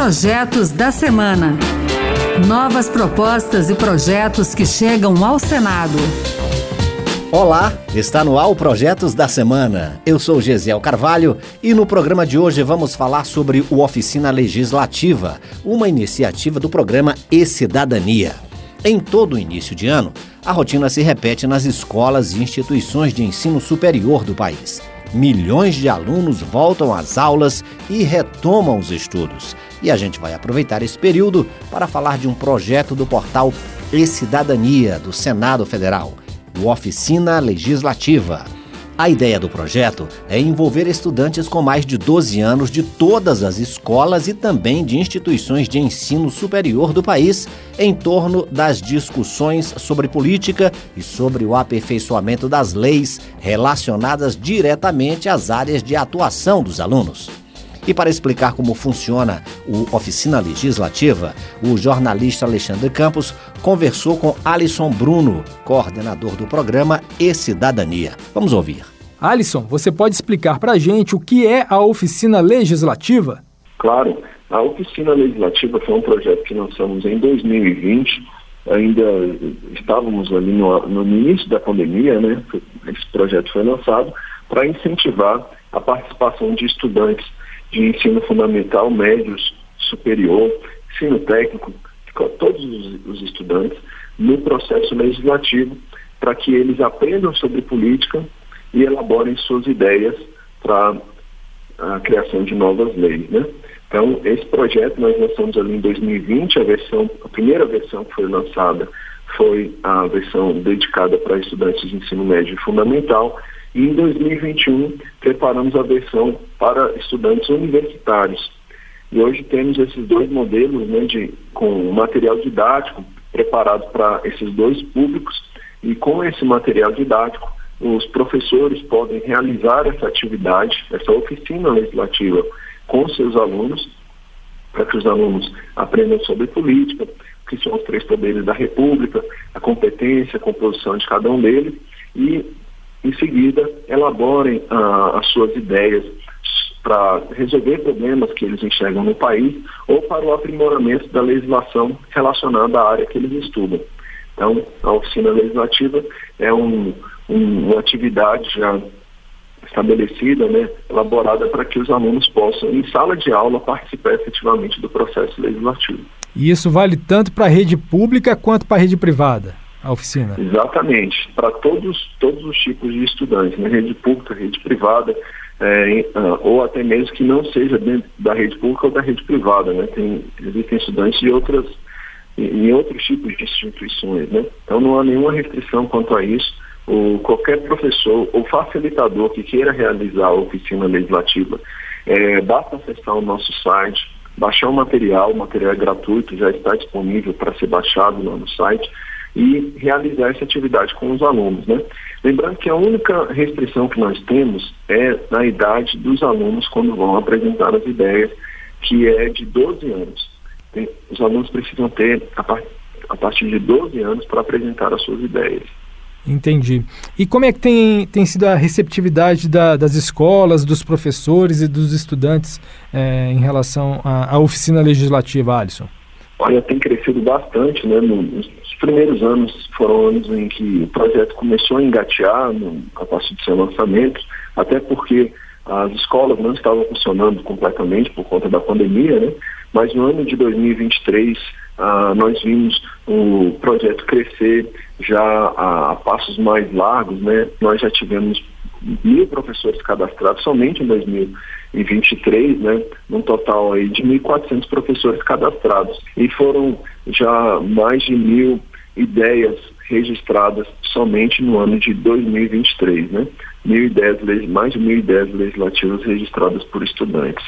Projetos da Semana. Novas propostas e projetos que chegam ao Senado. Olá, está no ar Projetos da Semana. Eu sou Gesiel Carvalho e no programa de hoje vamos falar sobre o Oficina Legislativa, uma iniciativa do programa E Cidadania. Em todo o início de ano, a rotina se repete nas escolas e instituições de ensino superior do país. Milhões de alunos voltam às aulas e retomam os estudos. E a gente vai aproveitar esse período para falar de um projeto do portal E-Cidadania do Senado Federal, o Oficina Legislativa. A ideia do projeto é envolver estudantes com mais de 12 anos de todas as escolas e também de instituições de ensino superior do país em torno das discussões sobre política e sobre o aperfeiçoamento das leis relacionadas diretamente às áreas de atuação dos alunos. E para explicar como funciona o Oficina Legislativa, o jornalista Alexandre Campos conversou com Alisson Bruno, coordenador do programa E Cidadania. Vamos ouvir. Alisson, você pode explicar para a gente o que é a Oficina Legislativa? Claro. A Oficina Legislativa foi um projeto que lançamos em 2020. Ainda estávamos ali no, no início da pandemia, né? Esse projeto foi lançado para incentivar a participação de estudantes de ensino fundamental, médios, superior, ensino técnico, todos os estudantes, no processo legislativo, para que eles aprendam sobre política e elaborem suas ideias para a criação de novas leis. Né? Então, esse projeto nós lançamos ali em 2020, a versão, a primeira versão que foi lançada foi a versão dedicada para estudantes de ensino médio e fundamental, e em 2021 preparamos a versão para estudantes universitários. E hoje temos esses dois modelos né, de, com material didático preparado para esses dois públicos e com esse material didático os professores podem realizar essa atividade, essa oficina legislativa com seus alunos, para que os alunos aprendam sobre política, que são os três poderes da República, a competência, a composição de cada um deles, e em seguida, elaborem ah, as suas ideias para resolver problemas que eles enxergam no país ou para o aprimoramento da legislação relacionada à área que eles estudam. Então, a oficina legislativa é um, um, uma atividade já estabelecida, né, elaborada para que os alunos possam, em sala de aula, participar efetivamente do processo legislativo. E isso vale tanto para a rede pública quanto para a rede privada? A oficina? Exatamente, para todos, todos os tipos de estudantes, né? rede pública, rede privada, é, uh, ou até mesmo que não seja dentro da rede pública ou da rede privada. Né? Tem, existem estudantes de outras, em outros tipos de instituições. Né? Então não há nenhuma restrição quanto a isso. O, qualquer professor ou facilitador que queira realizar a oficina legislativa, é, basta acessar o nosso site, baixar o material, o material é gratuito, já está disponível para ser baixado lá no site e realizar essa atividade com os alunos. Né? Lembrando que a única restrição que nós temos é na idade dos alunos quando vão apresentar as ideias, que é de 12 anos. Os alunos precisam ter a, par, a partir de 12 anos para apresentar as suas ideias. Entendi. E como é que tem, tem sido a receptividade da, das escolas, dos professores e dos estudantes é, em relação à, à oficina legislativa, Alisson? Olha, tem crescido bastante, né? Nos primeiros anos foram anos em que o projeto começou a engatear no, a partir do seu lançamento, até porque as escolas não estavam funcionando completamente por conta da pandemia, né? Mas no ano de 2023 ah, nós vimos o projeto crescer já a, a passos mais largos, né? Nós já tivemos mil professores cadastrados somente em 2023, né, num total aí de 1.400 professores cadastrados. E foram já mais de mil ideias registradas somente no ano de 2023, né? Mil ideias, mais de mil ideias legislativas registradas por estudantes.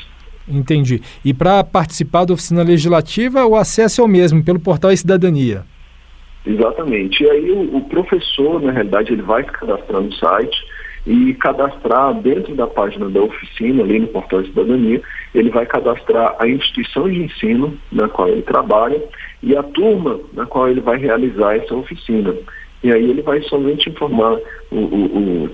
Entendi. E para participar da oficina legislativa, o acesso é o mesmo, pelo portal e Cidadania. Exatamente. E aí o, o professor, na realidade, ele vai se cadastrar no site, e cadastrar dentro da página da oficina, ali no portal de cidadania, ele vai cadastrar a instituição de ensino na qual ele trabalha e a turma na qual ele vai realizar essa oficina. E aí ele vai somente informar o, o, o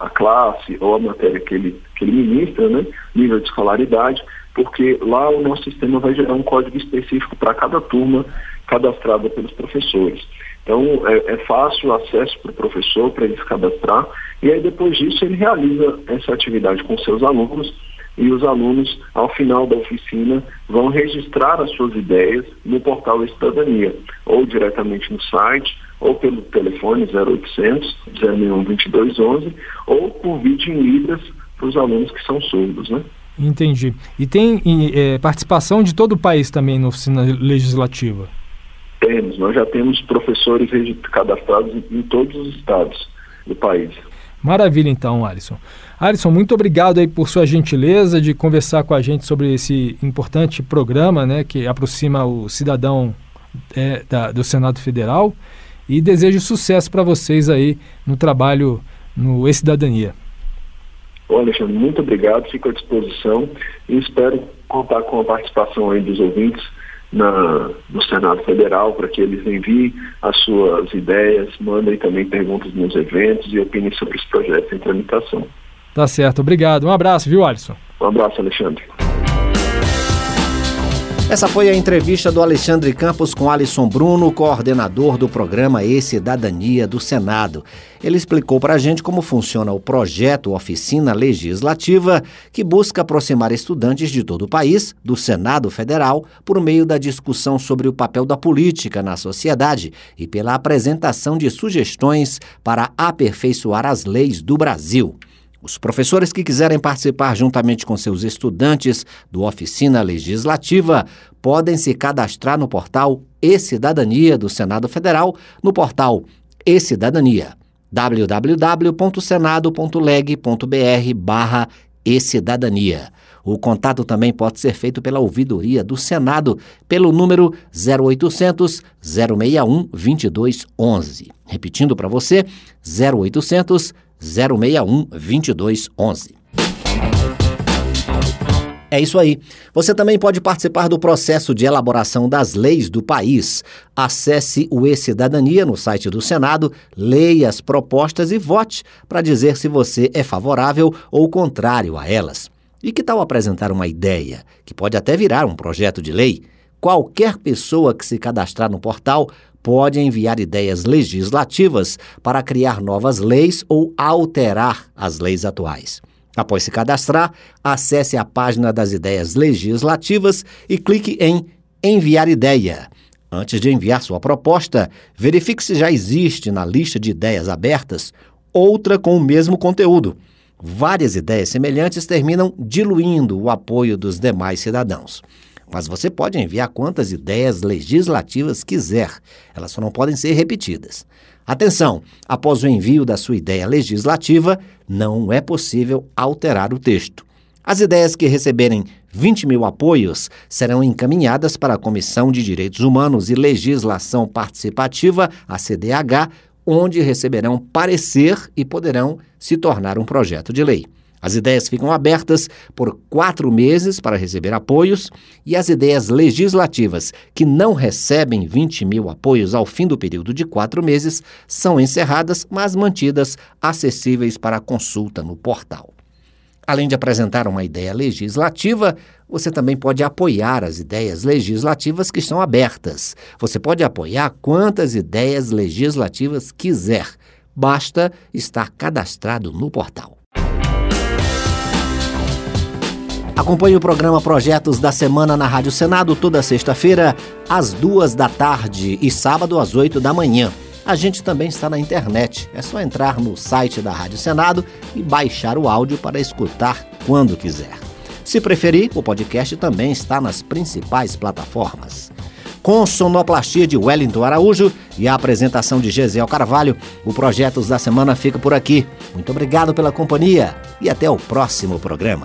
a classe ou a matéria que ele, que ele ministra, né, nível de escolaridade, porque lá o nosso sistema vai gerar um código específico para cada turma cadastrada pelos professores. Então, é, é fácil o acesso para o professor, para ele se cadastrar, e aí depois disso ele realiza essa atividade com seus alunos, e os alunos, ao final da oficina, vão registrar as suas ideias no portal Cidadania, ou diretamente no site, ou pelo telefone 0800 061 2211, ou por vídeo em Libras para os alunos que são surdos, né? Entendi. E tem é, participação de todo o país também na oficina legislativa? Temos, nós já temos professores cadastrados em todos os estados do país. Maravilha então, Alisson. Alisson, muito obrigado aí por sua gentileza de conversar com a gente sobre esse importante programa né, que aproxima o cidadão é, da, do Senado Federal e desejo sucesso para vocês aí no trabalho no E-Cidadania. Ô Alexandre, muito obrigado, fico à disposição e espero contar com a participação aí dos ouvintes na, no Senado Federal para que eles enviem as suas ideias, mandem também perguntas nos eventos e opinem sobre os projetos em tramitação. Tá certo, obrigado. Um abraço, viu, Alisson? Um abraço, Alexandre. Essa foi a entrevista do Alexandre Campos com Alisson Bruno, coordenador do programa E-Cidadania do Senado. Ele explicou para a gente como funciona o projeto Oficina Legislativa, que busca aproximar estudantes de todo o país do Senado Federal por meio da discussão sobre o papel da política na sociedade e pela apresentação de sugestões para aperfeiçoar as leis do Brasil. Os professores que quiserem participar juntamente com seus estudantes do Oficina Legislativa podem se cadastrar no portal E-Cidadania do Senado Federal, no portal E-Cidadania www.senado.leg.br barra e-cidadania. O contato também pode ser feito pela ouvidoria do Senado pelo número 0800 061 2211. Repetindo para você, 0800 061 2211. É isso aí. Você também pode participar do processo de elaboração das leis do país. Acesse o E-Cidadania no site do Senado, leia as propostas e vote para dizer se você é favorável ou contrário a elas. E que tal apresentar uma ideia, que pode até virar um projeto de lei? Qualquer pessoa que se cadastrar no portal pode enviar ideias legislativas para criar novas leis ou alterar as leis atuais. Após se cadastrar, acesse a página das ideias legislativas e clique em Enviar ideia. Antes de enviar sua proposta, verifique se já existe na lista de ideias abertas outra com o mesmo conteúdo. Várias ideias semelhantes terminam diluindo o apoio dos demais cidadãos. Mas você pode enviar quantas ideias legislativas quiser, elas só não podem ser repetidas. Atenção! Após o envio da sua ideia legislativa, não é possível alterar o texto. As ideias que receberem 20 mil apoios serão encaminhadas para a Comissão de Direitos Humanos e Legislação Participativa, a CDH, onde receberão parecer e poderão se tornar um projeto de lei. As ideias ficam abertas por quatro meses para receber apoios e as ideias legislativas que não recebem 20 mil apoios ao fim do período de quatro meses são encerradas, mas mantidas acessíveis para consulta no portal. Além de apresentar uma ideia legislativa, você também pode apoiar as ideias legislativas que estão abertas. Você pode apoiar quantas ideias legislativas quiser. Basta estar cadastrado no portal. Acompanhe o programa Projetos da Semana na Rádio Senado toda sexta-feira, às duas da tarde e sábado às oito da manhã. A gente também está na internet. É só entrar no site da Rádio Senado e baixar o áudio para escutar quando quiser. Se preferir, o podcast também está nas principais plataformas. Com sonoplastia de Wellington Araújo e a apresentação de Gesiel Carvalho, o Projetos da Semana fica por aqui. Muito obrigado pela companhia e até o próximo programa.